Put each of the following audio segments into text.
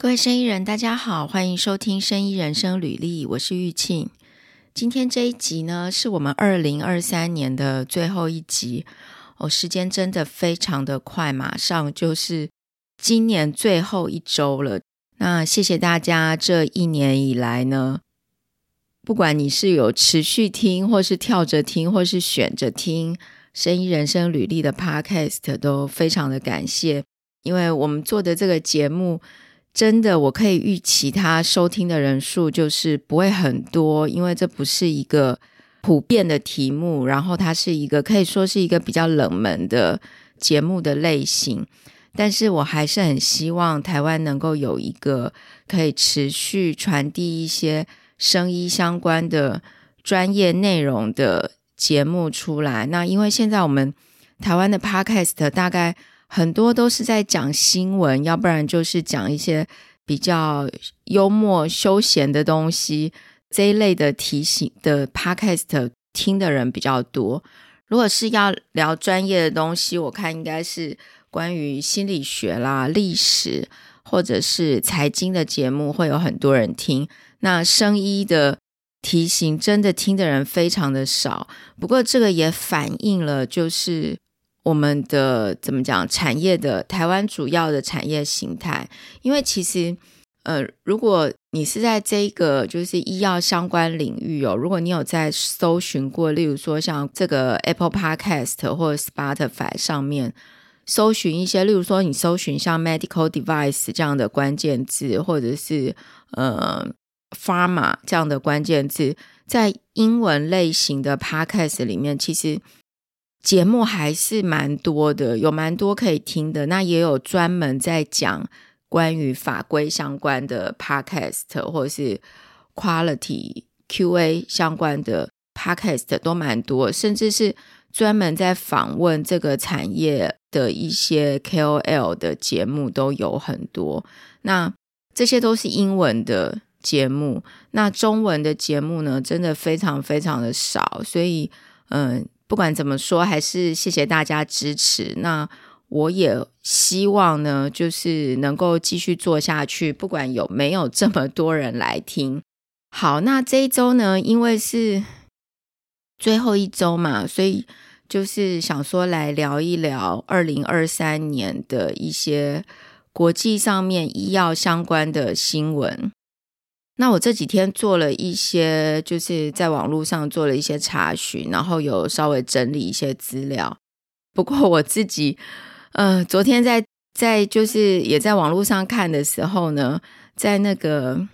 各位生意人，大家好，欢迎收听《生意人生旅历》，我是玉庆。今天这一集呢，是我们二零二三年的最后一集。哦，时间真的非常的快，马上就是今年最后一周了。那谢谢大家这一年以来呢，不管你是有持续听，或是跳着听，或是选着听《生意人生履历》的 Podcast，都非常的感谢，因为我们做的这个节目。真的，我可以预期他收听的人数就是不会很多，因为这不是一个普遍的题目，然后它是一个可以说是一个比较冷门的节目的类型。但是我还是很希望台湾能够有一个可以持续传递一些声医相关的专业内容的节目出来。那因为现在我们台湾的 Podcast 大概。很多都是在讲新闻，要不然就是讲一些比较幽默休闲的东西，这一类的提醒的 podcast 听的人比较多。如果是要聊专业的东西，我看应该是关于心理学啦、历史或者是财经的节目会有很多人听。那声医的提醒真的听的人非常的少，不过这个也反映了就是。我们的怎么讲？产业的台湾主要的产业形态，因为其实，呃，如果你是在这个就是医药相关领域哦，如果你有在搜寻过，例如说像这个 Apple Podcast 或 Spotify 上面搜寻一些，例如说你搜寻像 medical device 这样的关键字，或者是呃 pharma 这样的关键字，在英文类型的 Podcast 里面，其实。节目还是蛮多的，有蛮多可以听的。那也有专门在讲关于法规相关的 podcast，或者是 quality QA 相关的 podcast 都蛮多，甚至是专门在访问这个产业的一些 KOL 的节目都有很多。那这些都是英文的节目，那中文的节目呢，真的非常非常的少，所以嗯。不管怎么说，还是谢谢大家支持。那我也希望呢，就是能够继续做下去，不管有没有这么多人来听。好，那这一周呢，因为是最后一周嘛，所以就是想说来聊一聊二零二三年的一些国际上面医药相关的新闻。那我这几天做了一些，就是在网络上做了一些查询，然后有稍微整理一些资料。不过我自己，呃，昨天在在就是也在网络上看的时候呢，在那个，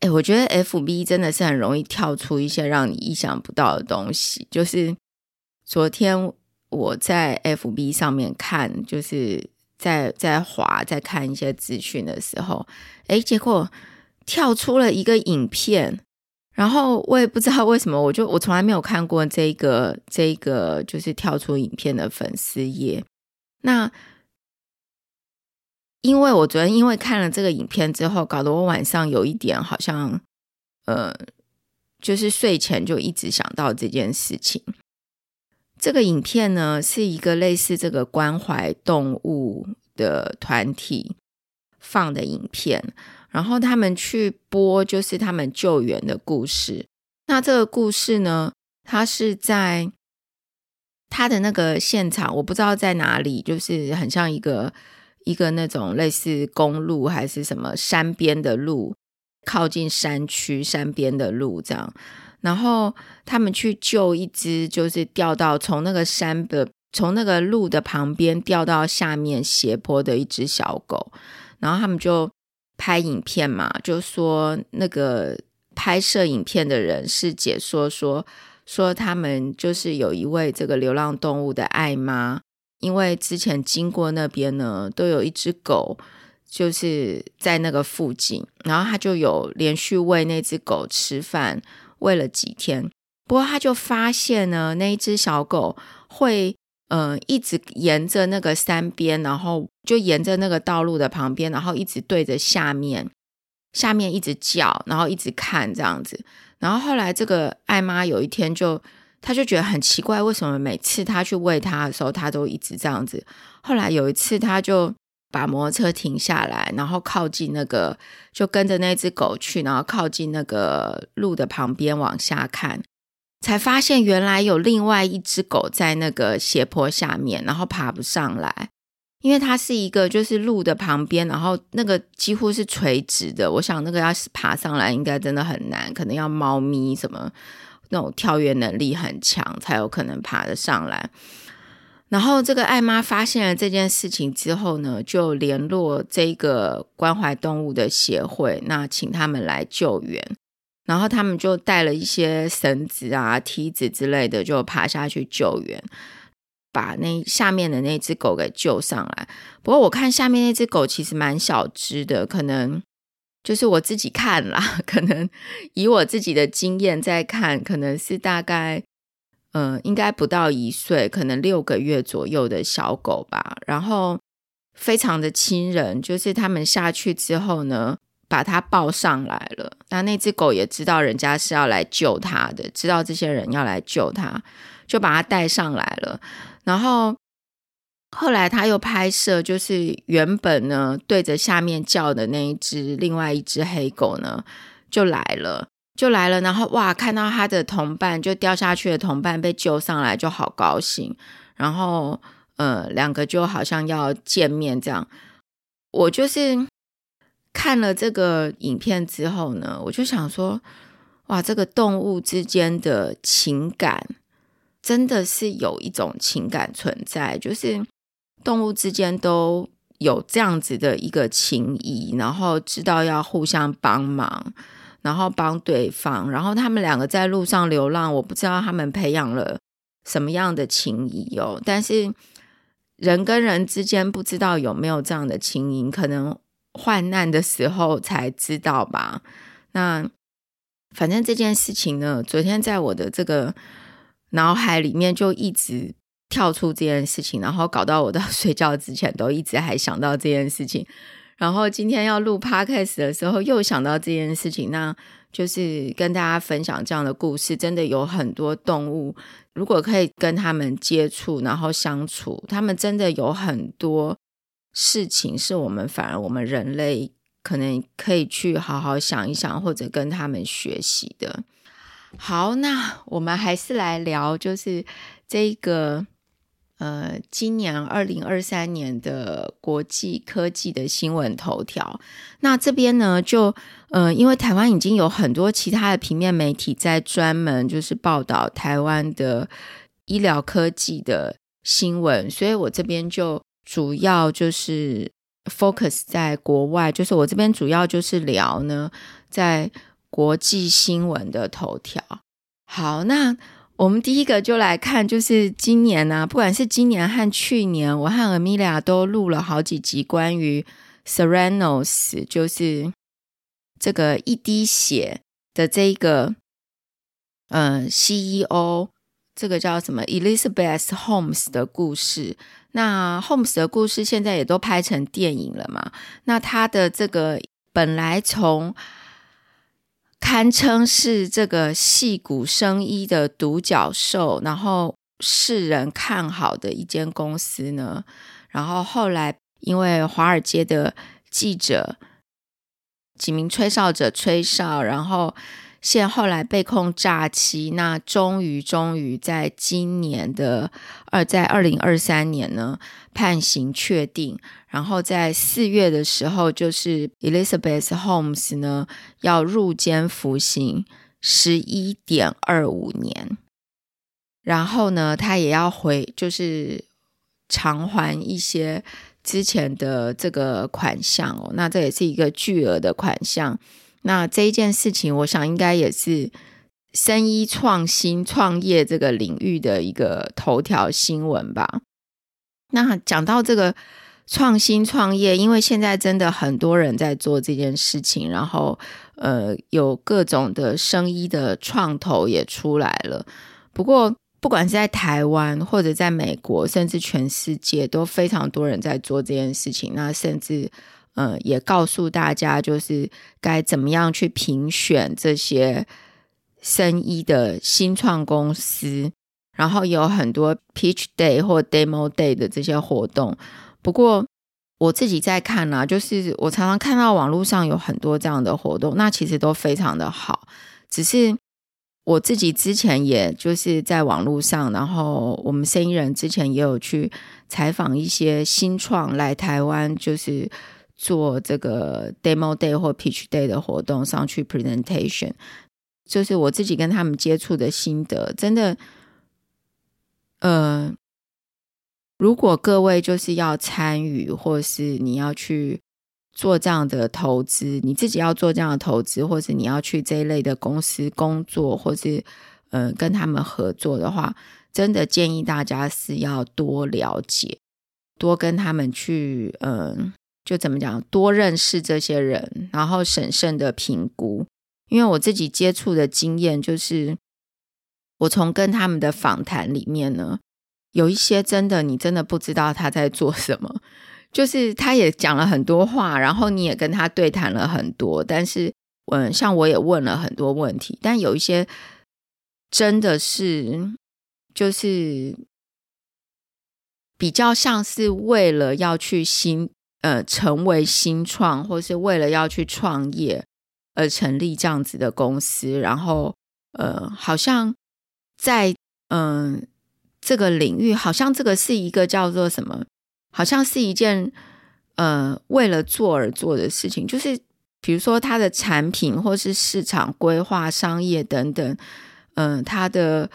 哎，我觉得 FB 真的是很容易跳出一些让你意想不到的东西。就是昨天我在 FB 上面看，就是在在滑在看一些资讯的时候，哎，结果。跳出了一个影片，然后我也不知道为什么，我就我从来没有看过这个这个就是跳出影片的粉丝页。那因为我昨天因为看了这个影片之后，搞得我晚上有一点好像呃，就是睡前就一直想到这件事情。这个影片呢，是一个类似这个关怀动物的团体放的影片。然后他们去播，就是他们救援的故事。那这个故事呢，它是在他的那个现场，我不知道在哪里，就是很像一个一个那种类似公路还是什么山边的路，靠近山区山边的路这样。然后他们去救一只，就是掉到从那个山的从那个路的旁边掉到下面斜坡的一只小狗，然后他们就。拍影片嘛，就说那个拍摄影片的人是解说说说他们就是有一位这个流浪动物的爱妈，因为之前经过那边呢，都有一只狗就是在那个附近，然后他就有连续喂那只狗吃饭，喂了几天，不过他就发现呢，那一只小狗会。嗯、一直沿着那个山边，然后就沿着那个道路的旁边，然后一直对着下面，下面一直叫，然后一直看这样子。然后后来这个艾妈有一天就，她就觉得很奇怪，为什么每次她去喂它的时候，它都一直这样子。后来有一次，她就把摩托车停下来，然后靠近那个，就跟着那只狗去，然后靠近那个路的旁边往下看，才发现原来有另外一只狗在那个斜坡下面，然后爬不上来，因为它是一个就是路的旁边，然后那个几乎是垂直的，我想那个要是爬上来应该真的很难，可能要猫咪什么那种跳跃能力很强才有可能爬得上来。然后这个艾妈发现了这件事情之后呢，就联络这个关怀动物的协会，那请他们来救援。然后他们就带了一些绳子啊、梯子之类的，就爬下去救援，把那下面的那只狗给救上来。不过我看下面那只狗其实蛮小只的，可能就是我自己看啦，可能以我自己的经验在看，可能是大概。嗯，应该不到一岁，可能六个月左右的小狗吧。然后非常的亲人，就是他们下去之后呢，把它抱上来了。那那只狗也知道人家是要来救它的，知道这些人要来救它，就把它带上来了。然后后来他又拍摄，就是原本呢对着下面叫的那一只，另外一只黑狗呢就来了。就来了，然后哇，看到他的同伴就掉下去的同伴被救上来，就好高兴。然后呃，两个就好像要见面这样。我就是看了这个影片之后呢，我就想说，哇，这个动物之间的情感真的是有一种情感存在，就是动物之间都有这样子的一个情谊，然后知道要互相帮忙。然后帮对方，然后他们两个在路上流浪，我不知道他们培养了什么样的情谊哦。但是人跟人之间不知道有没有这样的情谊，可能患难的时候才知道吧。那反正这件事情呢，昨天在我的这个脑海里面就一直跳出这件事情，然后搞到我到睡觉之前都一直还想到这件事情。然后今天要录 podcast 的时候，又想到这件事情，那就是跟大家分享这样的故事。真的有很多动物，如果可以跟他们接触，然后相处，他们真的有很多事情是我们反而我们人类可能可以去好好想一想，或者跟他们学习的。好，那我们还是来聊，就是这个。呃，今年二零二三年的国际科技的新闻头条，那这边呢，就呃，因为台湾已经有很多其他的平面媒体在专门就是报道台湾的医疗科技的新闻，所以我这边就主要就是 focus 在国外，就是我这边主要就是聊呢，在国际新闻的头条。好，那。我们第一个就来看，就是今年呢、啊，不管是今年和去年，我和 Amelia 都录了好几集关于 Serenos，就是这个一滴血的这一个呃 CEO，这个叫什么 Elizabeth Holmes 的故事。那 Holmes 的故事现在也都拍成电影了嘛？那他的这个本来从堪称是这个戏骨生医的独角兽，然后世人看好的一间公司呢，然后后来因为华尔街的记者几名吹哨者吹哨，然后现后来被控诈欺，那终于终于在今年的二在二零二三年呢判刑确定。然后在四月的时候，就是 Elizabeth Holmes 呢要入监服刑十一点二五年，然后呢，他也要回，就是偿还一些之前的这个款项哦。那这也是一个巨额的款项。那这一件事情，我想应该也是生医创新创业这个领域的一个头条新闻吧。那讲到这个。创新创业，因为现在真的很多人在做这件事情，然后呃，有各种的生医的创投也出来了。不过，不管是在台湾或者在美国，甚至全世界，都非常多人在做这件事情。那甚至呃，也告诉大家，就是该怎么样去评选这些生意的新创公司，然后有很多 Pitch Day 或 Demo Day 的这些活动。不过，我自己在看啊，就是我常常看到网络上有很多这样的活动，那其实都非常的好。只是我自己之前也就是在网络上，然后我们生意人之前也有去采访一些新创来台湾，就是做这个 demo day 或 pitch day 的活动上去 presentation，就是我自己跟他们接触的心得，真的，呃。如果各位就是要参与，或是你要去做这样的投资，你自己要做这样的投资，或是你要去这一类的公司工作，或是嗯、呃、跟他们合作的话，真的建议大家是要多了解，多跟他们去嗯、就怎么讲，多认识这些人，然后审慎的评估。因为我自己接触的经验就是，我从跟他们的访谈里面呢。有一些真的，你真的不知道他在做什么，就是他也讲了很多话，然后你也跟他对谈了很多，但是，嗯，像我也问了很多问题，但有一些真的是，就是比较像是为了要去新，呃，成为新创，或是为了要去创业而成立这样子的公司，然后，呃，好像在，嗯。这个领域好像这个是一个叫做什么？好像是一件呃为了做而做的事情，就是比如说它的产品或是市场规划、商业等等，嗯、呃，它的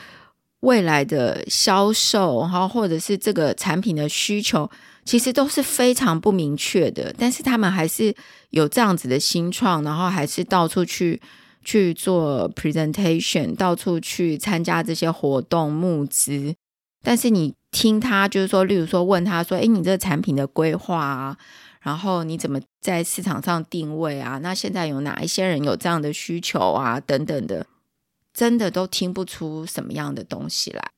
未来的销售，然后或者是这个产品的需求，其实都是非常不明确的。但是他们还是有这样子的新创，然后还是到处去去做 presentation，到处去参加这些活动募资。但是你听他就是说，例如说问他说：“诶，你这个产品的规划啊，然后你怎么在市场上定位啊？那现在有哪一些人有这样的需求啊？等等的，真的都听不出什么样的东西来。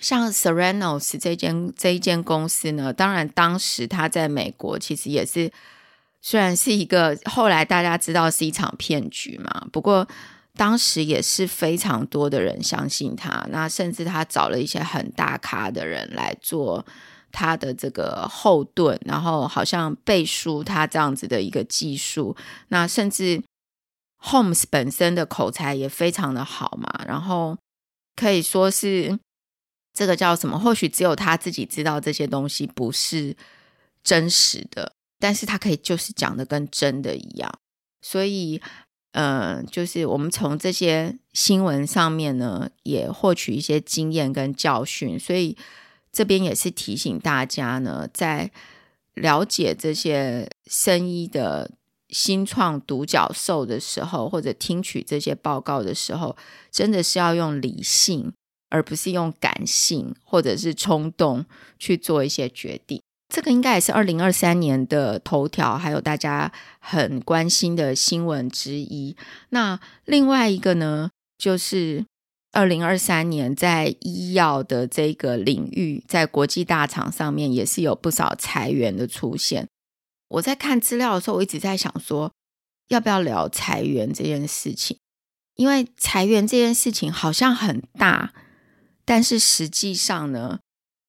像 Serenos 这间这一间公司呢，当然当时他在美国其实也是，虽然是一个后来大家知道是一场骗局嘛，不过。当时也是非常多的人相信他，那甚至他找了一些很大咖的人来做他的这个后盾，然后好像背书他这样子的一个技术。那甚至 Holmes 本身的口才也非常的好嘛，然后可以说是这个叫什么？或许只有他自己知道这些东西不是真实的，但是他可以就是讲的跟真的一样，所以。嗯，就是我们从这些新闻上面呢，也获取一些经验跟教训，所以这边也是提醒大家呢，在了解这些生医的新创独角兽的时候，或者听取这些报告的时候，真的是要用理性，而不是用感性或者是冲动去做一些决定。这个应该也是二零二三年的头条，还有大家很关心的新闻之一。那另外一个呢，就是二零二三年在医药的这个领域，在国际大厂上面也是有不少裁员的出现。我在看资料的时候，我一直在想说，要不要聊裁员这件事情？因为裁员这件事情好像很大，但是实际上呢？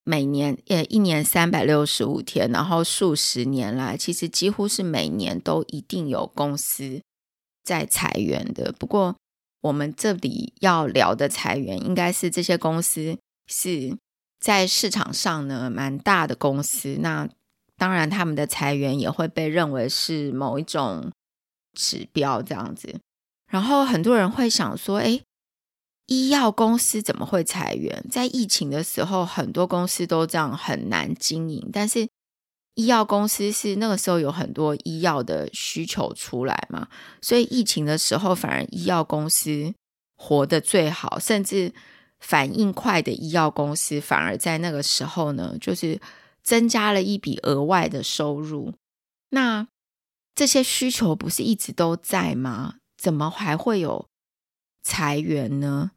每年呃，一年三百六十五天，然后数十年来，其实几乎是每年都一定有公司在裁员的。不过，我们这里要聊的裁员，应该是这些公司是在市场上呢蛮大的公司。那当然，他们的裁员也会被认为是某一种指标这样子。然后很多人会想说，哎。医药公司怎么会裁员？在疫情的时候，很多公司都这样很难经营。但是医药公司是那个时候有很多医药的需求出来嘛，所以疫情的时候反而医药公司活得最好，甚至反应快的医药公司反而在那个时候呢，就是增加了一笔额外的收入。那这些需求不是一直都在吗？怎么还会有裁员呢？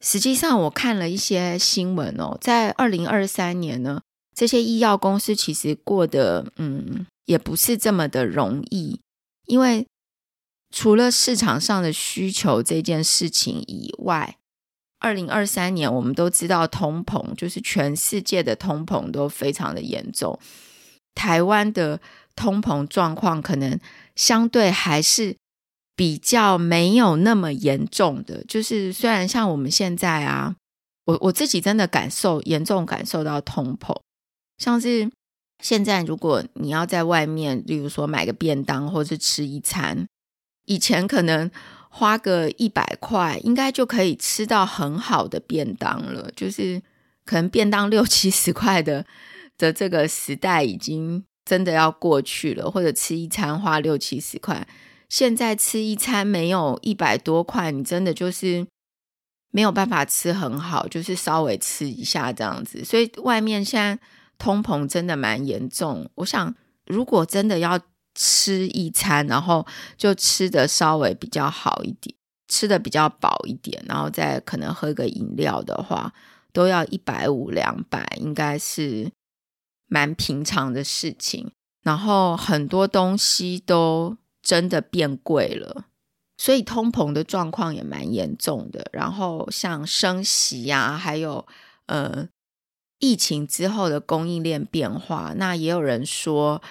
实际上，我看了一些新闻哦，在二零二三年呢，这些医药公司其实过得嗯，也不是这么的容易，因为除了市场上的需求这件事情以外，二零二三年我们都知道通膨，就是全世界的通膨都非常的严重，台湾的通膨状况可能相对还是比较没有那么严重的。就是虽然像我们现在啊，我我自己真的感受严重感受到通膨，像是现在如果你要在外面，例如说买个便当或是吃一餐，以前可能花个一百块，应该就可以吃到很好的便当了，就是可能便当六七十 块的。的这个时代已经真的要过去了，或者吃一餐花六七十块，现在吃一餐没有一百多块，你真的就是没有办法吃很好，就是稍微吃一下这样子。所以外面现在通膨真的蛮严重。我想，如果真的要吃一餐，然后就吃的稍微比较好一点，吃的比较饱一点，然后再可能喝个饮料的话，都要一百五两百，应该是。蛮平常的事情，然后很多东西都真的变贵了，所以通膨的状况也蛮严重的。然后像升息呀、啊，还有呃疫情之后的供应链变化，那也有人说，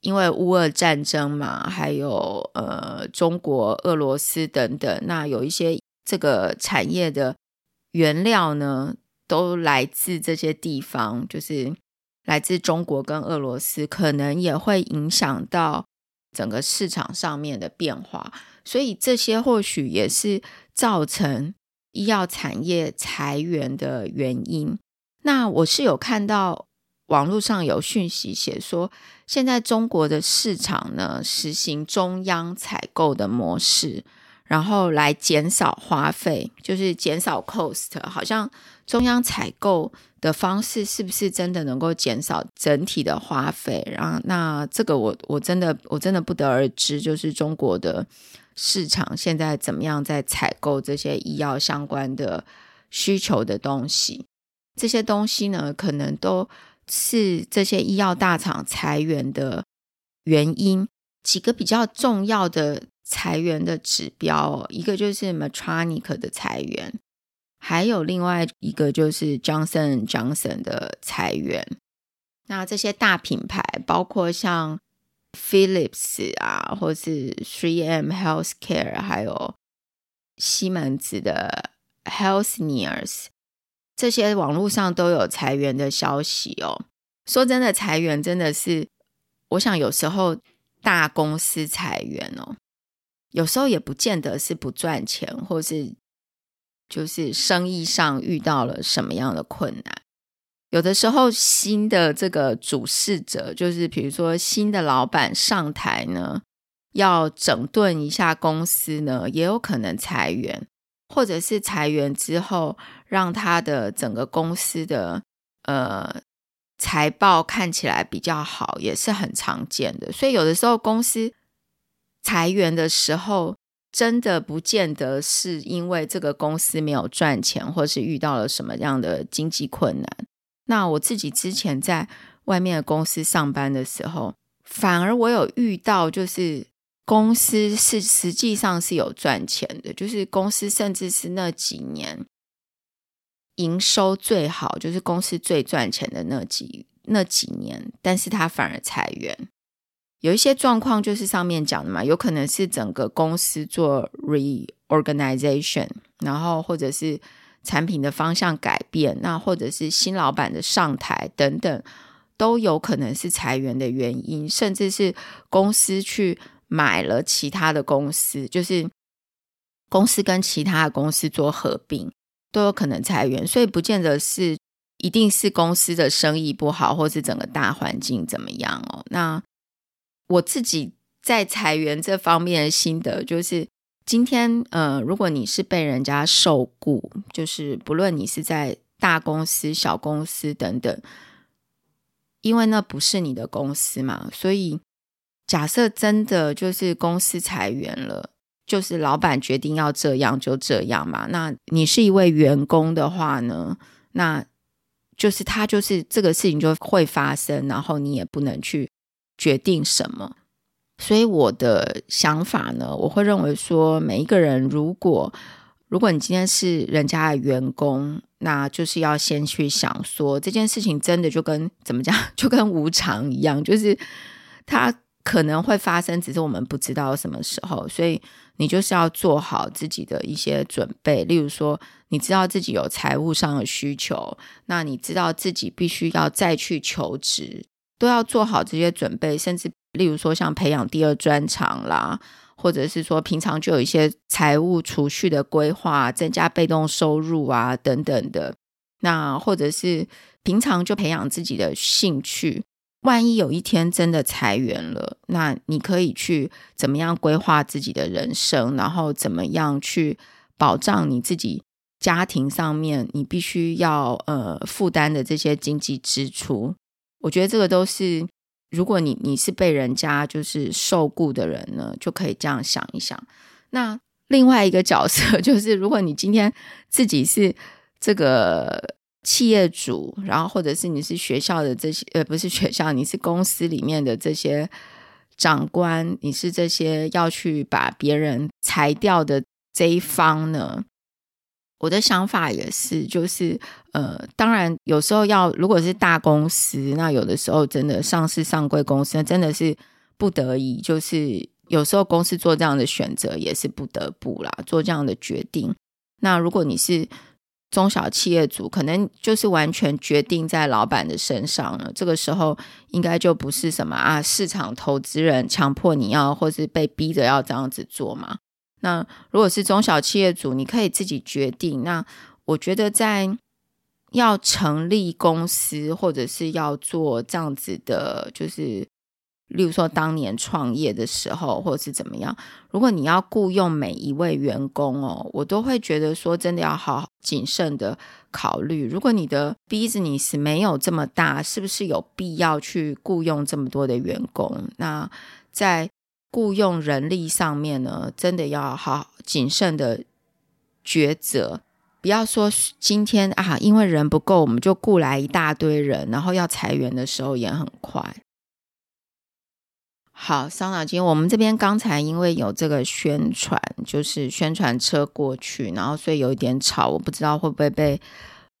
因为乌俄战争嘛，还有呃中国、俄罗斯等等，那有一些这个产业的原料呢，都来自这些地方，就是。来自中国跟俄罗斯，可能也会影响到整个市场上面的变化，所以这些或许也是造成医药产业裁员的原因。那我是有看到网络上有讯息写说，现在中国的市场呢，实行中央采购的模式，然后来减少花费，就是减少 cost，好像中央采购。的方式是不是真的能够减少整体的花费？然后，那这个我我真的我真的不得而知。就是中国的市场现在怎么样在采购这些医药相关的需求的东西？这些东西呢，可能都是这些医药大厂裁员的原因。几个比较重要的裁员的指标，哦一个就是 m e t r o n i c 的裁员。还有另外一个就是 Johnson Johnson 的裁员，那这些大品牌包括像 Philips 啊，或是 3M Healthcare，还有西门子的 Healthineers，这些网络上都有裁员的消息哦。说真的，裁员真的是，我想有时候大公司裁员哦，有时候也不见得是不赚钱，或是。就是生意上遇到了什么样的困难，有的时候新的这个主事者，就是比如说新的老板上台呢，要整顿一下公司呢，也有可能裁员，或者是裁员之后让他的整个公司的呃财报看起来比较好，也是很常见的。所以有的时候公司裁员的时候。真的不见得是因为这个公司没有赚钱，或是遇到了什么样的经济困难。那我自己之前在外面的公司上班的时候，反而我有遇到，就是公司是实际上是有赚钱的，就是公司甚至是那几年营收最好，就是公司最赚钱的那几那几年，但是他反而裁员。有一些状况就是上面讲的嘛，有可能是整个公司做 reorganization，然后或者是产品的方向改变，那或者是新老板的上台等等，都有可能是裁员的原因，甚至是公司去买了其他的公司，就是公司跟其他的公司做合并，都有可能裁员，所以不见得是一定是公司的生意不好，或是整个大环境怎么样哦，那。我自己在裁员这方面的心得就是，今天呃，如果你是被人家受雇，就是不论你是在大公司、小公司等等，因为那不是你的公司嘛，所以假设真的就是公司裁员了，就是老板决定要这样就这样嘛。那你是一位员工的话呢，那就是他就是这个事情就会发生，然后你也不能去。决定什么？所以我的想法呢，我会认为说，每一个人如果如果你今天是人家的员工，那就是要先去想说，这件事情真的就跟怎么讲，就跟无常一样，就是它可能会发生，只是我们不知道什么时候。所以你就是要做好自己的一些准备，例如说，你知道自己有财务上的需求，那你知道自己必须要再去求职，都要做好这些准备。甚至例如说，像培养第二专长啦，或者是说平常就有一些财务储蓄的规划，增加被动收入啊等等的。那或者是平常就培养自己的兴趣。万一有一天真的裁员了，那你可以去怎么样规划自己的人生，然后怎么样去保障你自己家庭上面你必须要呃负担的这些经济支出。我觉得这个都是，如果你你是被人家就是受雇的人呢，就可以这样想一想。那另外一个角色 就是，如果你今天自己是这个。企业主，然后或者是你是学校的这些，呃，不是学校，你是公司里面的这些长官，你是这些要去把别人裁掉的这一方呢？我的想法也是，就是呃，当然有时候要，如果是大公司，那有的时候真的上市上柜公司，那真的是不得已，就是有时候公司做这样的选择也是不得不啦，做这样的决定。那如果你是中小企业主可能就是完全决定在老板的身上了，这个时候应该就不是什么啊，市场投资人强迫你要，或是被逼着要这样子做嘛。那如果是中小企业主，你可以自己决定。那我觉得在要成立公司，或者是要做这样子的，就是。例如说，当年创业的时候，或者是怎么样，如果你要雇佣每一位员工哦，我都会觉得说，真的要好好谨慎的考虑。如果你的 business 没有这么大，是不是有必要去雇佣这么多的员工？那在雇佣人力上面呢，真的要好谨慎的抉择，不要说今天啊，因为人不够，我们就雇来一大堆人，然后要裁员的时候也很快。好，伤脑筋。我们这边刚才因为有这个宣传，就是宣传车过去，然后所以有一点吵，我不知道会不会被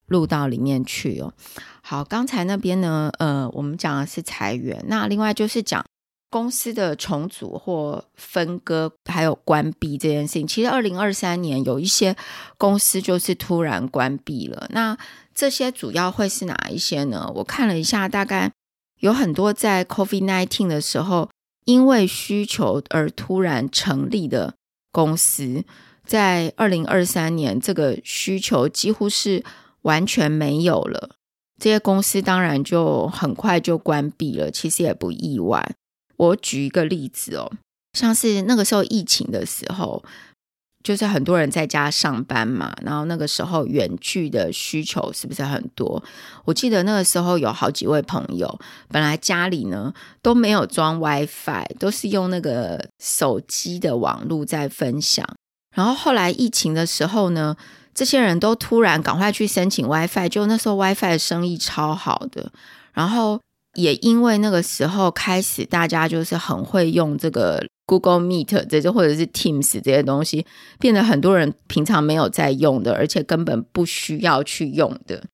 录到里面去哦。好，刚才那边呢，呃，我们讲的是裁员，那另外就是讲公司的重组或分割，还有关闭这件事情。其实二零二三年有一些公司就是突然关闭了，那这些主要会是哪一些呢？我看了一下，大概有很多在 COVID-19 的时候。因为需求而突然成立的公司，在二零二三年，这个需求几乎是完全没有了。这些公司当然就很快就关闭了，其实也不意外。我举一个例子哦，像是那个时候疫情的时候。就是很多人在家上班嘛，然后那个时候远距的需求是不是很多？我记得那个时候有好几位朋友，本来家里呢都没有装 WiFi，都是用那个手机的网络在分享。然后后来疫情的时候呢，这些人都突然赶快去申请 WiFi，就那时候 WiFi 的生意超好的。然后也因为那个时候开始，大家就是很会用这个。Google Meet 这就或者是 Teams 这些东西，变得很多人平常没有在用的，而且根本不需要去用的。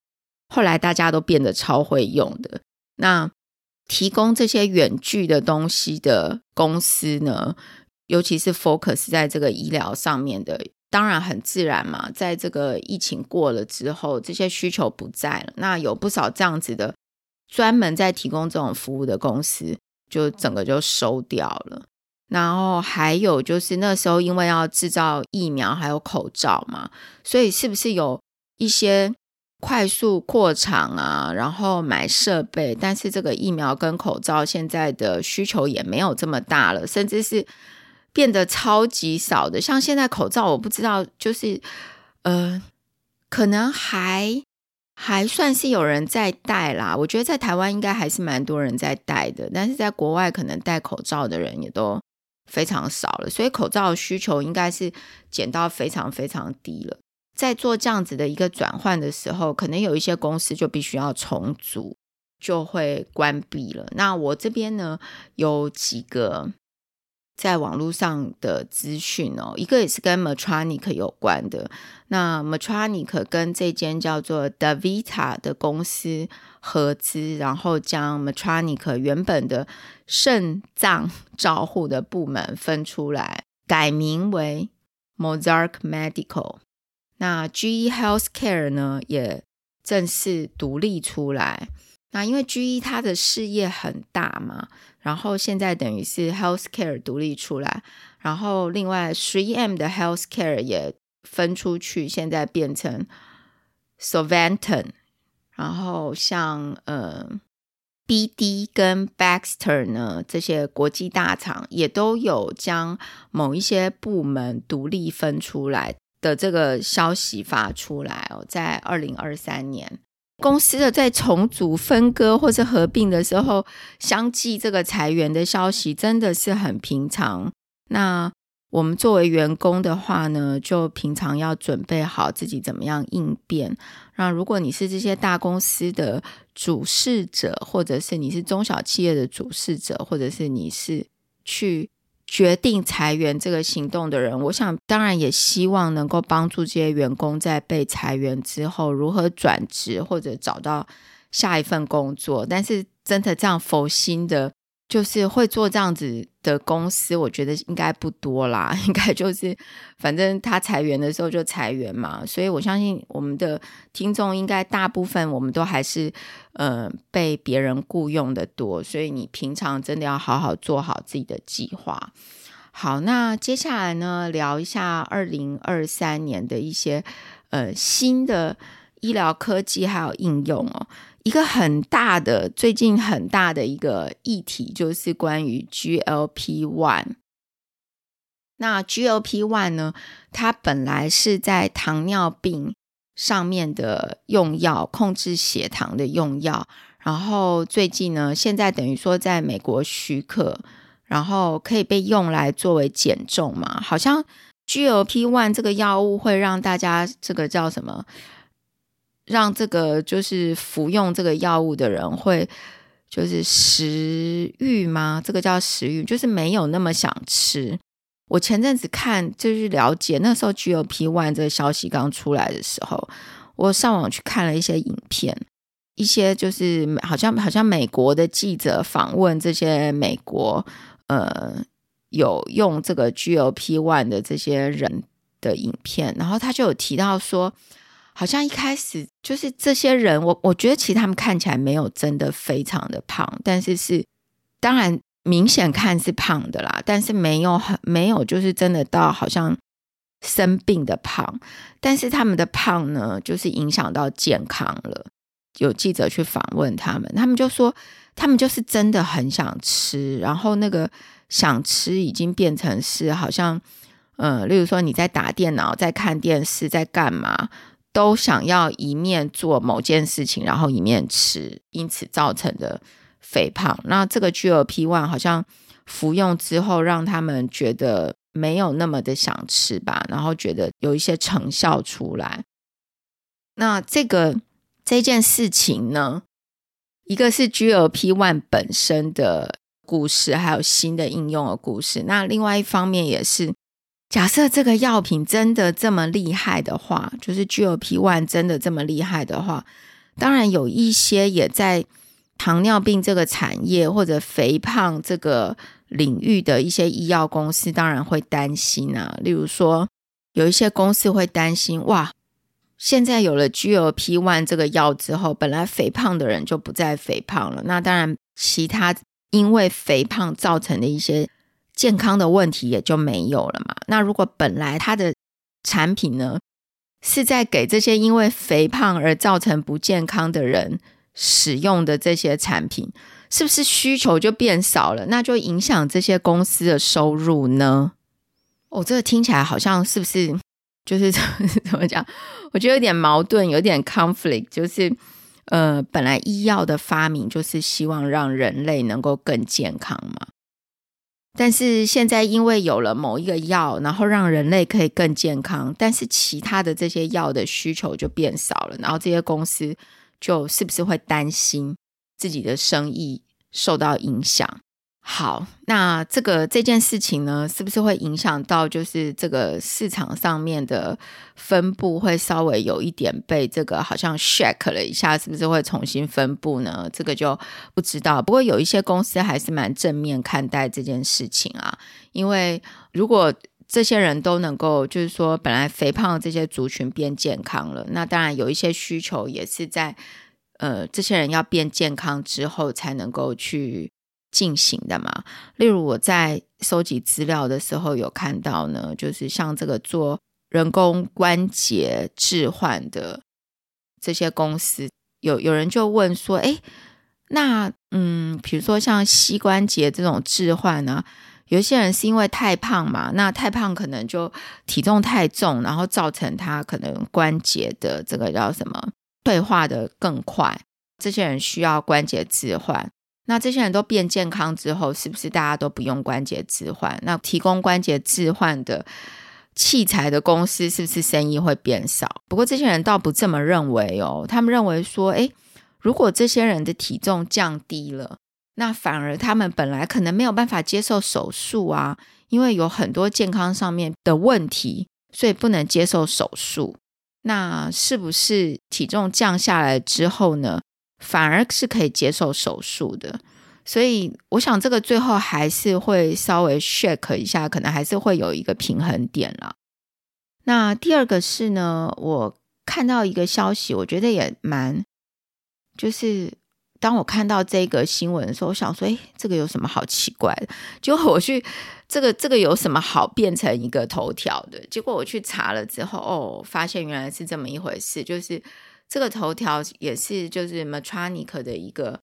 后来大家都变得超会用的。那提供这些远距的东西的公司呢，尤其是 Focus 在这个医疗上面的，当然很自然嘛。在这个疫情过了之后，这些需求不在了，那有不少这样子的专门在提供这种服务的公司，就整个就收掉了。然后还有就是那时候，因为要制造疫苗还有口罩嘛，所以是不是有一些快速扩厂啊，然后买设备？但是这个疫苗跟口罩现在的需求也没有这么大了，甚至是变得超级少的。像现在口罩，我不知道，就是呃，可能还还算是有人在戴啦。我觉得在台湾应该还是蛮多人在戴的，但是在国外可能戴口罩的人也都。非常少了，所以口罩需求应该是减到非常非常低了。在做这样子的一个转换的时候，可能有一些公司就必须要重组，就会关闭了。那我这边呢，有几个在网络上的资讯哦，一个也是跟 m e t r o n i c 有关的。那 m e t r o n i c 跟这间叫做 DaVita 的公司合资，然后将 m e t r o n i c 原本的肾脏照护的部门分出来，改名为 Mozarc Medical。那 GE Healthcare 呢，也正式独立出来。那因为 GE 它的事业很大嘛。然后现在等于是 healthcare 独立出来，然后另外 3M 的 healthcare 也分出去，现在变成 Solventum。然后像呃 BD 跟 Baxter 呢，这些国际大厂也都有将某一些部门独立分出来的这个消息发出来哦，在二零二三年。公司的在重组、分割或是合并的时候，相继这个裁员的消息真的是很平常。那我们作为员工的话呢，就平常要准备好自己怎么样应变。那如果你是这些大公司的主事者，或者是你是中小企业的主事者，或者是你是去。决定裁员这个行动的人，我想当然也希望能够帮助这些员工在被裁员之后如何转职或者找到下一份工作。但是真的这样佛心的。就是会做这样子的公司，我觉得应该不多啦。应该就是，反正他裁员的时候就裁员嘛。所以我相信我们的听众应该大部分我们都还是呃被别人雇佣的多。所以你平常真的要好好做好自己的计划。好，那接下来呢，聊一下二零二三年的一些呃新的医疗科技还有应用哦。一个很大的，最近很大的一个议题就是关于 GLP-1。那 GLP-1 呢，它本来是在糖尿病上面的用药，控制血糖的用药。然后最近呢，现在等于说在美国许可，然后可以被用来作为减重嘛。好像 GLP-1 这个药物会让大家这个叫什么？让这个就是服用这个药物的人会就是食欲吗？这个叫食欲，就是没有那么想吃。我前阵子看就是了解，那时候 G O P One 这个消息刚出来的时候，我上网去看了一些影片，一些就是好像好像美国的记者访问这些美国呃有用这个 G O P One 的这些人的影片，然后他就有提到说。好像一开始就是这些人，我我觉得其实他们看起来没有真的非常的胖，但是是当然明显看是胖的啦，但是没有很没有就是真的到好像生病的胖，但是他们的胖呢，就是影响到健康了。有记者去访问他们，他们就说他们就是真的很想吃，然后那个想吃已经变成是好像嗯、例如说你在打电脑、在看电视、在干嘛。都想要一面做某件事情，然后一面吃，因此造成的肥胖。那这个 G L P One 好像服用之后，让他们觉得没有那么的想吃吧，然后觉得有一些成效出来。那这个这件事情呢，一个是 G L P One 本身的故事，还有新的应用的故事。那另外一方面也是。假设这个药品真的这么厉害的话，就是 GLP-1 真的这么厉害的话，当然有一些也在糖尿病这个产业或者肥胖这个领域的一些医药公司，当然会担心啊。例如说，有一些公司会担心，哇，现在有了 GLP-1 这个药之后，本来肥胖的人就不再肥胖了。那当然，其他因为肥胖造成的一些。健康的问题也就没有了嘛。那如果本来它的产品呢，是在给这些因为肥胖而造成不健康的人使用的这些产品，是不是需求就变少了？那就影响这些公司的收入呢？哦，这个听起来好像是不是就是 怎么讲？我觉得有点矛盾，有点 conflict。就是呃，本来医药的发明就是希望让人类能够更健康嘛。但是现在因为有了某一个药，然后让人类可以更健康，但是其他的这些药的需求就变少了，然后这些公司就是不是会担心自己的生意受到影响？好，那这个这件事情呢，是不是会影响到就是这个市场上面的分布会稍微有一点被这个好像 shake 了一下，是不是会重新分布呢？这个就不知道。不过有一些公司还是蛮正面看待这件事情啊，因为如果这些人都能够就是说本来肥胖的这些族群变健康了，那当然有一些需求也是在呃这些人要变健康之后才能够去。进行的嘛，例如我在收集资料的时候有看到呢，就是像这个做人工关节置换的这些公司，有有人就问说，诶，那嗯，比如说像膝关节这种置换呢，有些人是因为太胖嘛，那太胖可能就体重太重，然后造成他可能关节的这个叫什么退化的更快，这些人需要关节置换。那这些人都变健康之后，是不是大家都不用关节置换？那提供关节置换的器材的公司，是不是生意会变少？不过这些人倒不这么认为哦，他们认为说，诶，如果这些人的体重降低了，那反而他们本来可能没有办法接受手术啊，因为有很多健康上面的问题，所以不能接受手术。那是不是体重降下来之后呢？反而是可以接受手术的，所以我想这个最后还是会稍微 shake 一下，可能还是会有一个平衡点了。那第二个是呢，我看到一个消息，我觉得也蛮，就是当我看到这个新闻的时候，我想说，诶，这个有什么好奇怪的？结果我去这个这个有什么好变成一个头条的？结果我去查了之后，哦，发现原来是这么一回事，就是。这个头条也是就是 m e t r o n i c 的一个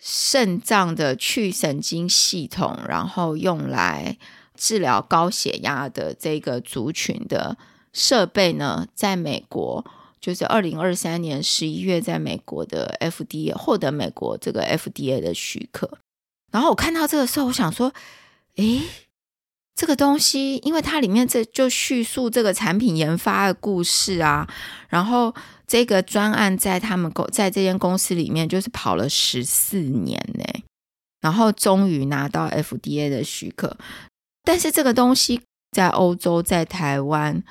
肾脏的去神经系统，然后用来治疗高血压的这个族群的设备呢，在美国就是二零二三年十一月，在美国的 FDA 获得美国这个 FDA 的许可。然后我看到这个时候，我想说，诶，这个东西，因为它里面这就叙述这个产品研发的故事啊，然后。这个专案在他们公在这间公司里面就是跑了十四年呢，然后终于拿到 FDA 的许可。但是这个东西在欧洲、在台湾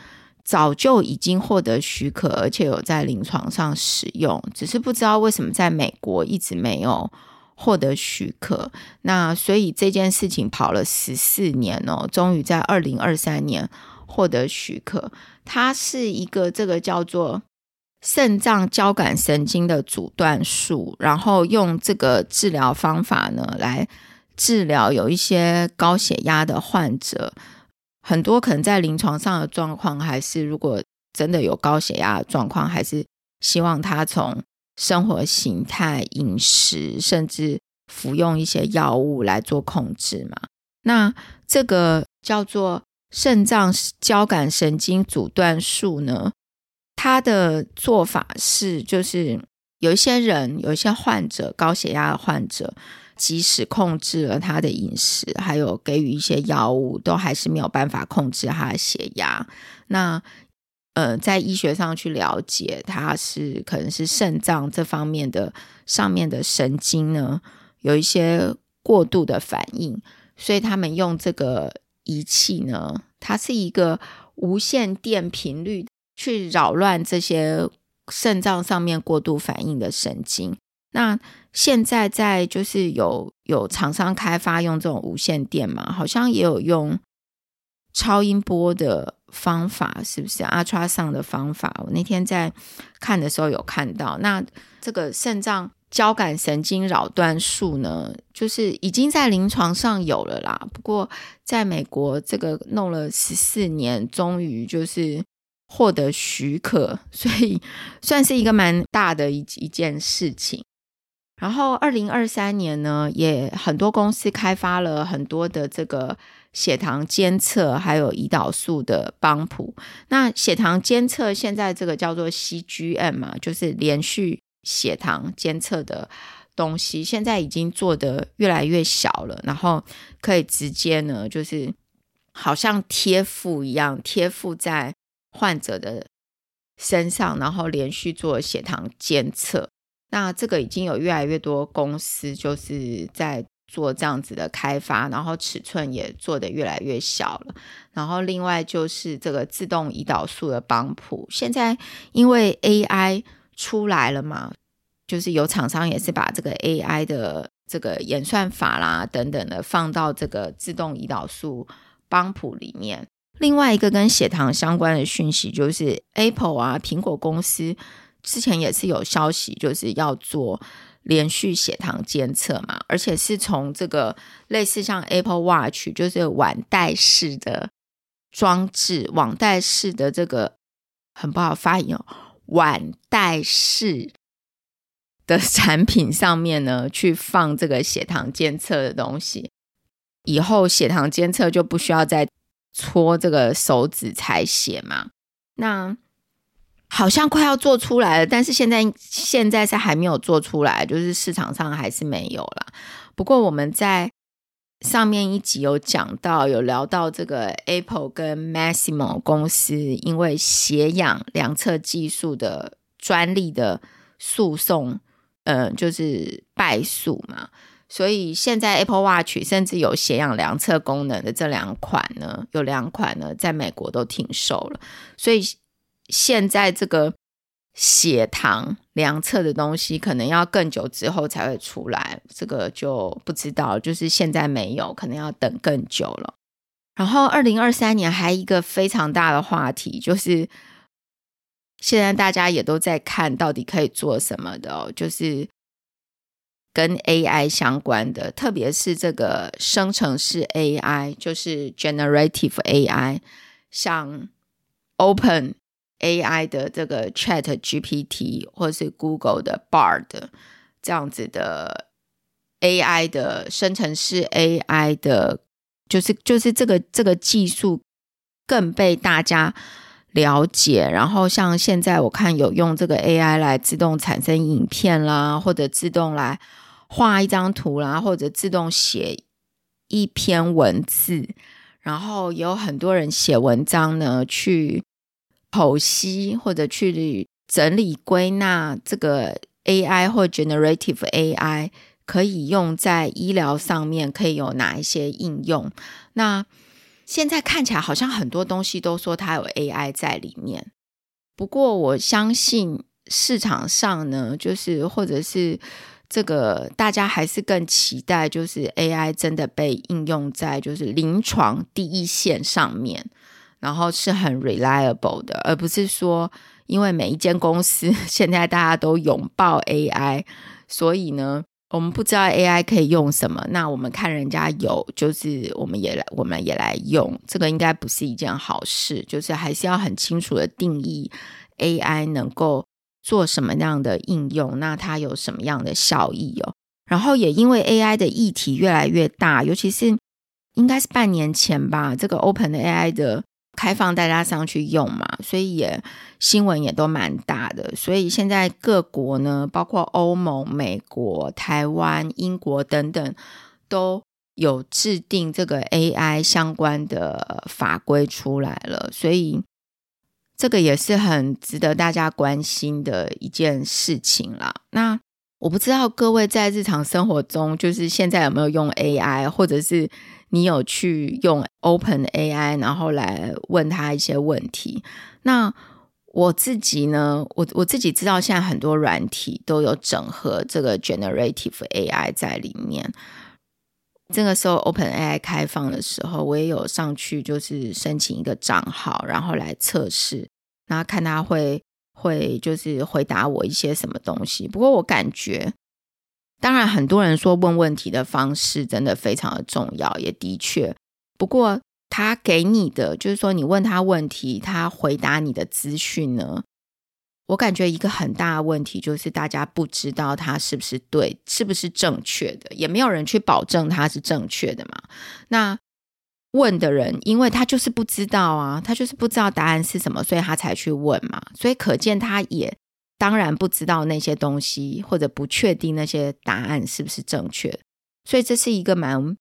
早就已经获得许可，而且有在临床上使用，只是不知道为什么在美国一直没有获得许可。那所以这件事情跑了十四年哦，终于在二零二三年获得许可。它是一个这个叫做。肾脏交感神经的阻断术，然后用这个治疗方法呢，来治疗有一些高血压的患者。很多可能在临床上的状况，还是如果真的有高血压的状况，还是希望他从生活形态、饮食，甚至服用一些药物来做控制嘛。那这个叫做肾脏交感神经阻断术呢？它的做法是，就是有一些人，有一些患者，高血压的患者，即使控制了他的饮食，还有给予一些药物，都还是没有办法控制他的血压。那呃，在医学上去了解，它是可能是肾脏这方面的上面的神经呢，有一些过度的反应，所以他们用这个仪器呢，它是一个无线电频率。去扰乱这些肾脏上面过度反应的神经。那现在在就是有有厂商开发用这种无线电嘛，好像也有用超音波的方法，是不是阿 tra 上的方法，我那天在看的时候有看到。那这个肾脏交感神经扰断术呢，就是已经在临床上有了啦。不过在美国，这个弄了十四年，终于就是。获得许可，所以算是一个蛮大的一一件事情。然后，二零二三年呢，也很多公司开发了很多的这个血糖监测，还有胰岛素的帮谱。那血糖监测现在这个叫做 CGM 嘛，就是连续血糖监测的东西，现在已经做得越来越小了，然后可以直接呢，就是好像贴附一样，贴附在。患者的身上，然后连续做血糖监测。那这个已经有越来越多公司就是在做这样子的开发，然后尺寸也做得越来越小了。然后另外就是这个自动胰岛素的帮谱，现在因为 AI 出来了嘛，就是有厂商也是把这个 AI 的这个演算法啦等等的放到这个自动胰岛素帮谱里面。另外一个跟血糖相关的讯息就是 Apple 啊，苹果公司之前也是有消息，就是要做连续血糖监测嘛，而且是从这个类似像 Apple Watch，就是腕带式的装置，腕带式的这个很不好发音哦，腕带式的产品上面呢，去放这个血糖监测的东西，以后血糖监测就不需要再。搓这个手指采血嘛，那好像快要做出来了，但是现在现在是还没有做出来，就是市场上还是没有啦。不过我们在上面一集有讲到，有聊到这个 Apple 跟 Masimo 公司因为血氧量测技术的专利的诉讼，嗯、呃，就是败诉嘛。所以现在 Apple Watch 甚至有血氧量测功能的这两款呢，有两款呢，在美国都停售了。所以现在这个血糖量测的东西，可能要更久之后才会出来，这个就不知道。就是现在没有，可能要等更久了。然后二零二三年还一个非常大的话题，就是现在大家也都在看到底可以做什么的哦，就是。跟 AI 相关的，特别是这个生成式 AI，就是 Generative AI，像 Open AI 的这个 Chat GPT，或是 Google 的 Bard 这样子的 AI 的生成式 AI 的，就是就是这个这个技术更被大家了解。然后像现在我看有用这个 AI 来自动产生影片啦，或者自动来。画一张图啦，或者自动写一篇文字，然后有很多人写文章呢，去剖析或者去整理归纳这个 AI 或 Generative AI 可以用在医疗上面，可以有哪一些应用？那现在看起来好像很多东西都说它有 AI 在里面，不过我相信市场上呢，就是或者是。这个大家还是更期待，就是 AI 真的被应用在就是临床第一线上面，然后是很 reliable 的，而不是说因为每一间公司 现在大家都拥抱 AI，所以呢，我们不知道 AI 可以用什么，那我们看人家有，就是我们也来，我们也来用，这个应该不是一件好事，就是还是要很清楚的定义 AI 能够。做什么样的应用？那它有什么样的效益哦？然后也因为 AI 的议题越来越大，尤其是应该是半年前吧，这个 Open AI 的开放大家上去用嘛，所以也新闻也都蛮大的。所以现在各国呢，包括欧盟、美国、台湾、英国等等，都有制定这个 AI 相关的法规出来了，所以。这个也是很值得大家关心的一件事情啦。那我不知道各位在日常生活中，就是现在有没有用 AI，或者是你有去用 Open AI，然后来问他一些问题。那我自己呢，我我自己知道现在很多软体都有整合这个 Generative AI 在里面。这个时候 Open AI 开放的时候，我也有上去，就是申请一个账号，然后来测试，然后看他会会就是回答我一些什么东西。不过我感觉，当然很多人说问问题的方式真的非常的重要，也的确。不过他给你的就是说，你问他问题，他回答你的资讯呢？我感觉一个很大的问题就是大家不知道他是不是对，是不是正确的，也没有人去保证他是正确的嘛。那问的人，因为他就是不知道啊，他就是不知道答案是什么，所以他才去问嘛。所以可见他也当然不知道那些东西，或者不确定那些答案是不是正确。所以这是一个蛮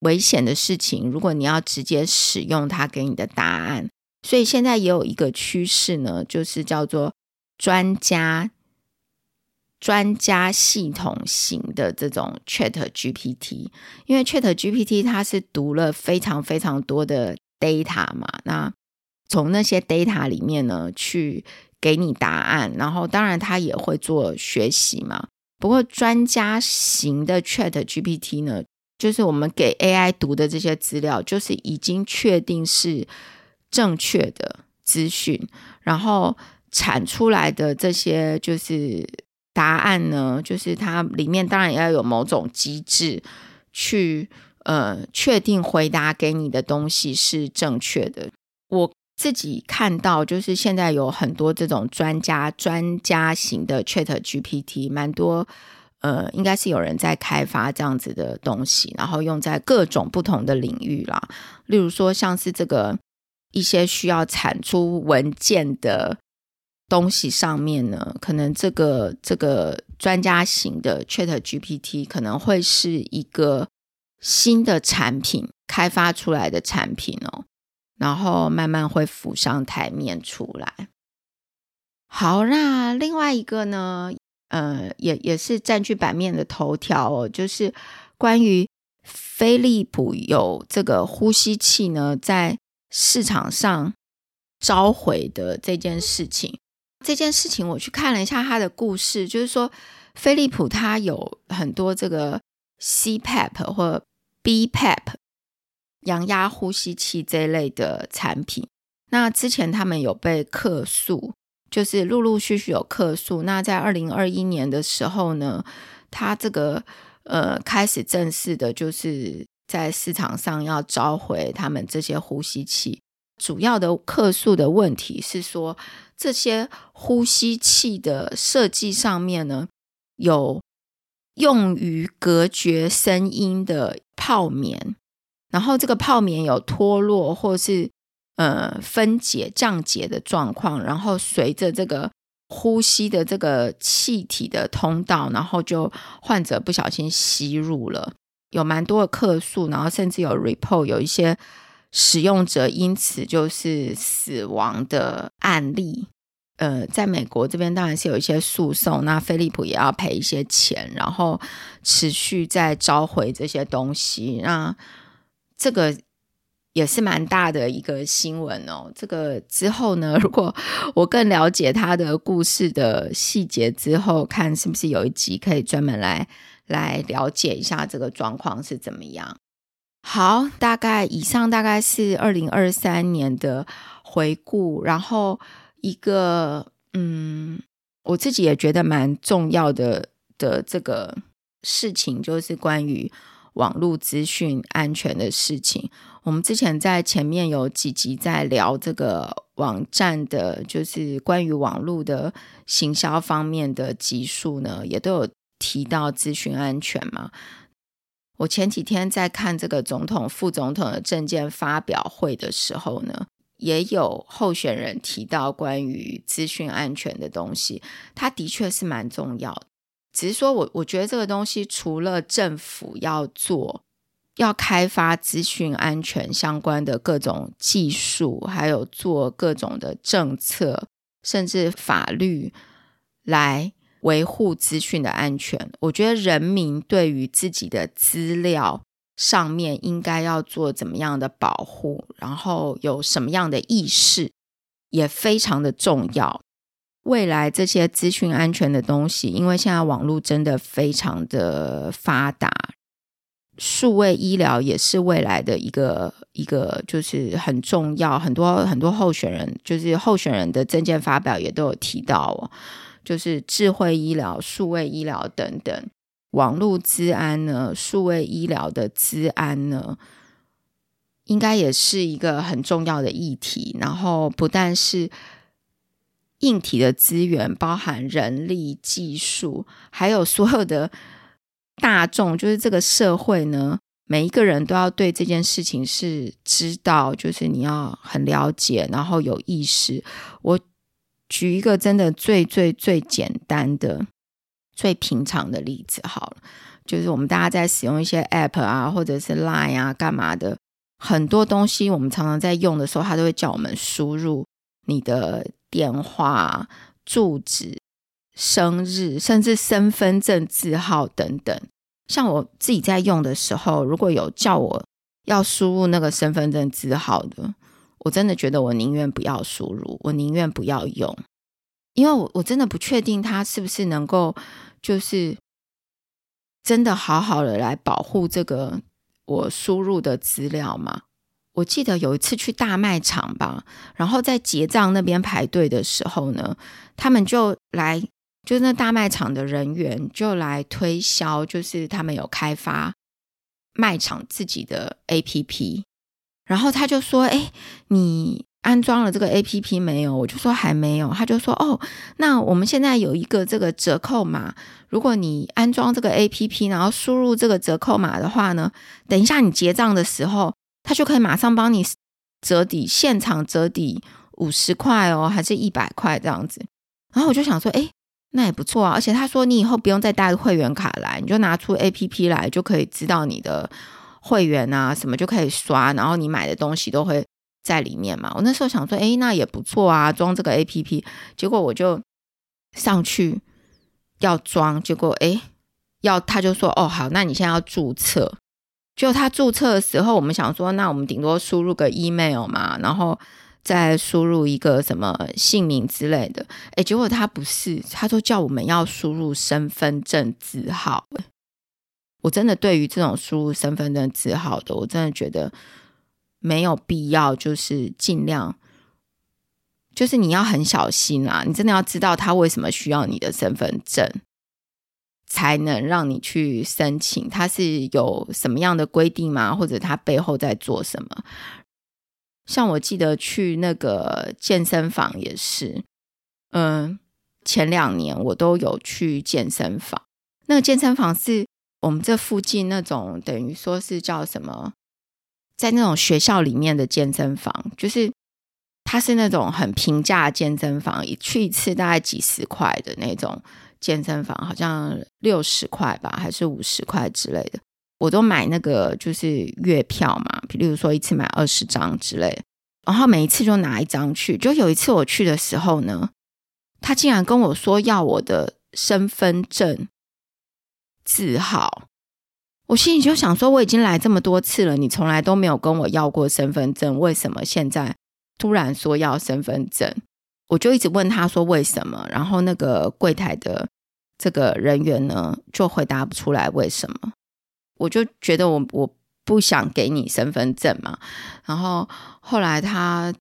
危险的事情。如果你要直接使用它给你的答案，所以现在也有一个趋势呢，就是叫做。专家专家系统型的这种 Chat GPT，因为 Chat GPT 它是读了非常非常多的 data 嘛，那从那些 data 里面呢去给你答案，然后当然它也会做学习嘛。不过专家型的 Chat GPT 呢，就是我们给 AI 读的这些资料，就是已经确定是正确的资讯，然后产出来的这些就是。答案呢，就是它里面当然也要有某种机制去呃确定回答给你的东西是正确的。我自己看到，就是现在有很多这种专家专家型的 Chat GPT，蛮多呃，应该是有人在开发这样子的东西，然后用在各种不同的领域啦。例如说，像是这个一些需要产出文件的。东西上面呢，可能这个这个专家型的 Chat GPT 可能会是一个新的产品开发出来的产品哦，然后慢慢会浮上台面出来。好，那另外一个呢，呃，也也是占据版面的头条哦，就是关于飞利浦有这个呼吸器呢，在市场上召回的这件事情。这件事情我去看了一下他的故事，就是说，飞利浦它有很多这个 CPAP 或 BPAP 阳压呼吸器这一类的产品。那之前他们有被客诉，就是陆陆续续有客诉。那在二零二一年的时候呢，他这个呃开始正式的，就是在市场上要召回他们这些呼吸器。主要的客诉的问题是说，这些呼吸器的设计上面呢，有用于隔绝声音的泡棉，然后这个泡棉有脱落或是呃分解降解的状况，然后随着这个呼吸的这个气体的通道，然后就患者不小心吸入了，有蛮多的客诉，然后甚至有 report 有一些。使用者因此就是死亡的案例，呃，在美国这边当然是有一些诉讼，那飞利浦也要赔一些钱，然后持续在召回这些东西。那这个也是蛮大的一个新闻哦。这个之后呢，如果我更了解他的故事的细节之后，看是不是有一集可以专门来来了解一下这个状况是怎么样。好，大概以上大概是二零二三年的回顾，然后一个嗯，我自己也觉得蛮重要的的这个事情，就是关于网络资讯安全的事情。我们之前在前面有几集在聊这个网站的，就是关于网络的行销方面的集数呢，也都有提到资讯安全嘛。我前几天在看这个总统、副总统的政见发表会的时候呢，也有候选人提到关于资讯安全的东西，它的确是蛮重要的。只是说我我觉得这个东西除了政府要做，要开发资讯安全相关的各种技术，还有做各种的政策，甚至法律来。维护资讯的安全，我觉得人民对于自己的资料上面应该要做怎么样的保护，然后有什么样的意识也非常的重要。未来这些资讯安全的东西，因为现在网络真的非常的发达，数位医疗也是未来的一个一个就是很重要。很多很多候选人，就是候选人的证件发表也都有提到。就是智慧医疗、数位医疗等等，网络资安呢，数位医疗的资安呢，应该也是一个很重要的议题。然后不但是硬体的资源，包含人力、技术，还有所有的大众，就是这个社会呢，每一个人都要对这件事情是知道，就是你要很了解，然后有意识。我。举一个真的最最最简单的、最平常的例子好了，就是我们大家在使用一些 App 啊，或者是 Line 啊，干嘛的，很多东西我们常常在用的时候，它都会叫我们输入你的电话、住址、生日，甚至身份证字号等等。像我自己在用的时候，如果有叫我要输入那个身份证字号的，我真的觉得我宁愿不要输入，我宁愿不要用，因为我我真的不确定它是不是能够就是真的好好的来保护这个我输入的资料嘛。我记得有一次去大卖场吧，然后在结账那边排队的时候呢，他们就来，就是那大卖场的人员就来推销，就是他们有开发卖场自己的 APP，然后他就说：“哎，你安装了这个 APP 没有？”我就说还没有，他就说：“哦，那我们现在有一个这个折扣码，如果你安装这个 APP，然后输入这个折扣码的话呢，等一下你结账的时候。”他就可以马上帮你折抵，现场折抵五十块哦，还是一百块这样子。然后我就想说，哎，那也不错啊。而且他说，你以后不用再带会员卡来，你就拿出 APP 来，就可以知道你的会员啊什么就可以刷，然后你买的东西都会在里面嘛。我那时候想说，哎，那也不错啊，装这个 APP。结果我就上去要装，结果哎，要他就说，哦，好，那你现在要注册。就他注册的时候，我们想说，那我们顶多输入个 email 嘛，然后再输入一个什么姓名之类的。诶，结果他不是，他都叫我们要输入身份证字号。我真的对于这种输入身份证字号的，我真的觉得没有必要，就是尽量，就是你要很小心啊，你真的要知道他为什么需要你的身份证。才能让你去申请，它是有什么样的规定吗？或者它背后在做什么？像我记得去那个健身房也是，嗯，前两年我都有去健身房。那个健身房是我们这附近那种，等于说是叫什么，在那种学校里面的健身房，就是它是那种很平价健身房，一去一次大概几十块的那种。健身房好像六十块吧，还是五十块之类的，我都买那个就是月票嘛，比如说一次买二十张之类的，然后每一次就拿一张去。就有一次我去的时候呢，他竟然跟我说要我的身份证字号，我心里就想说，我已经来这么多次了，你从来都没有跟我要过身份证，为什么现在突然说要身份证？我就一直问他说为什么，然后那个柜台的这个人员呢就回答不出来为什么。我就觉得我我不想给你身份证嘛，然后后来他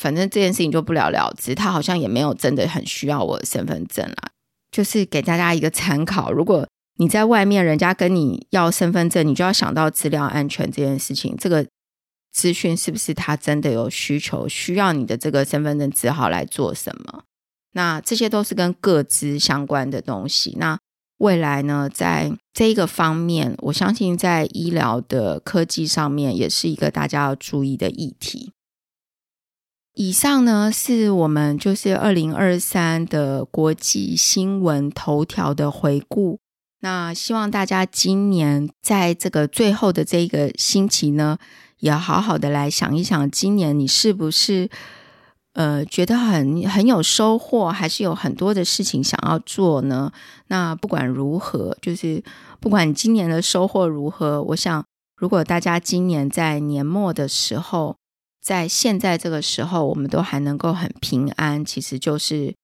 反正这件事情就不了了之，他好像也没有真的很需要我的身份证啦。就是给大家一个参考，如果你在外面人家跟你要身份证，你就要想到资料安全这件事情，这个。资讯是不是他真的有需求，需要你的这个身份证字号来做什么？那这些都是跟个资相关的东西。那未来呢，在这一个方面，我相信在医疗的科技上面，也是一个大家要注意的议题。以上呢，是我们就是二零二三的国际新闻头条的回顾。那希望大家今年在这个最后的这个星期呢，也要好好的来想一想，今年你是不是呃觉得很很有收获，还是有很多的事情想要做呢？那不管如何，就是不管今年的收获如何，我想如果大家今年在年末的时候，在现在这个时候，我们都还能够很平安，其实就是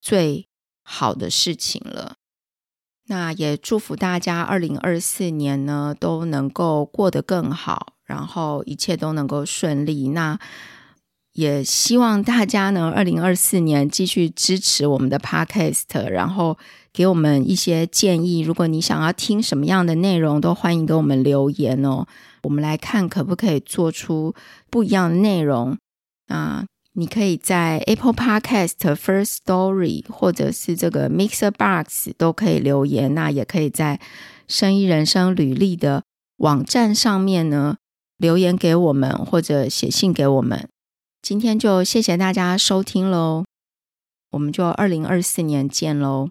最好的事情了。那也祝福大家二零二四年呢都能够过得更好。然后一切都能够顺利，那也希望大家呢，二零二四年继续支持我们的 Podcast，然后给我们一些建议。如果你想要听什么样的内容，都欢迎给我们留言哦。我们来看可不可以做出不一样的内容啊？你可以在 Apple Podcast、First Story 或者是这个 Mixer Box 都可以留言。那也可以在生意人生履历的网站上面呢。留言给我们，或者写信给我们。今天就谢谢大家收听喽，我们就二零二四年见喽。